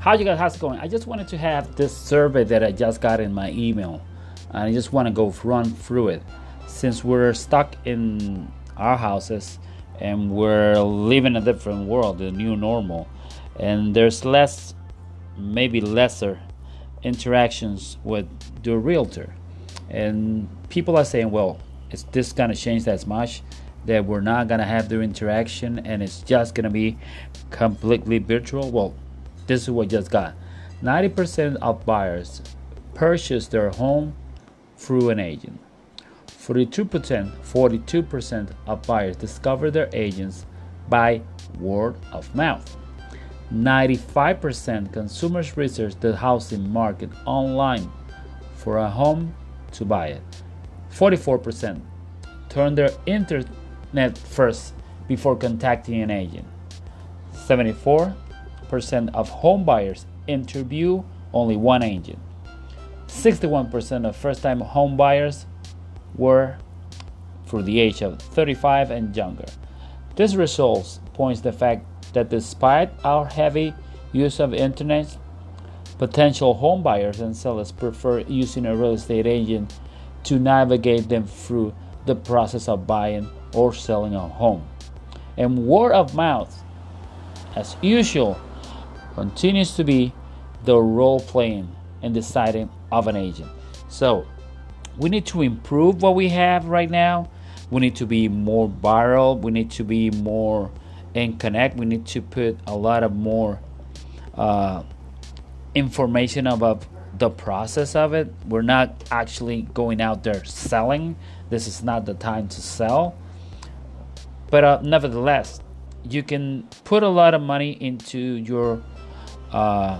How you guys? How's it going? I just wanted to have this survey that I just got in my email, and I just want to go run through it. Since we're stuck in our houses and we're living a different world, the new normal, and there's less, maybe lesser, interactions with the realtor, and people are saying, well, is this gonna change that much? That we're not gonna have the interaction and it's just gonna be completely virtual? Well, this is what just got. 90% of buyers purchase their home through an agent. 42%, 42% of buyers discover their agents by word of mouth. 95% consumers research the housing market online for a home to buy it. 44% turn their internet first before contacting an agent. 74% of home buyers interview only one agent. 61% of first time home buyers were for the age of 35 and younger. This results points the fact that despite our heavy use of internet, potential home buyers and sellers prefer using a real estate agent to navigate them through the process of buying or selling a home. And word of mouth, as usual, continues to be the role playing and deciding of an agent. So we need to improve what we have right now. We need to be more viral. We need to be more in connect. We need to put a lot of more uh, information about the process of it. We're not actually going out there selling. This is not the time to sell. But uh, nevertheless, you can put a lot of money into your uh,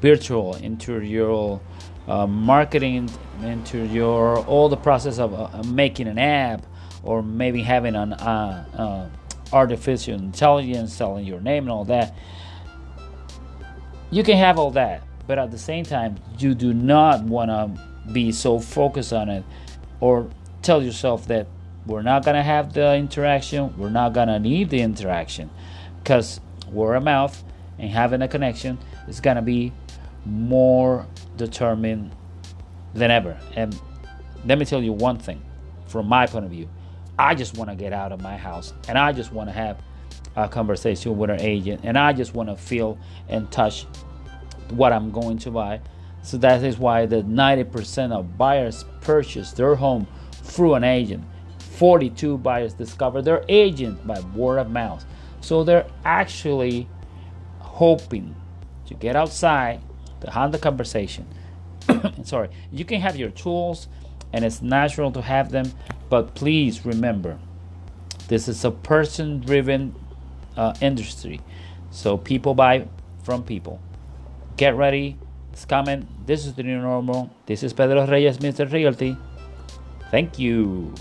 virtual, into your uh, marketing, into your all the process of uh, making an app, or maybe having an uh, uh, artificial intelligence selling your name and all that. You can have all that, but at the same time, you do not want to be so focused on it, or tell yourself that we're not gonna have the interaction, we're not gonna need the interaction, because word of mouth and having a connection is gonna be more determined than ever. And let me tell you one thing from my point of view. I just want to get out of my house and I just want to have a conversation with an agent and I just want to feel and touch what I'm going to buy. So that is why the 90% of buyers purchase their home through an agent. 42 buyers discover their agent by word of mouth. So they're actually hoping to get outside to have the conversation. Sorry, you can have your tools and it's natural to have them, but please remember this is a person driven uh, industry. So people buy from people. Get ready, it's coming. This is the new normal. This is Pedro Reyes, Mr. Realty. Thank you.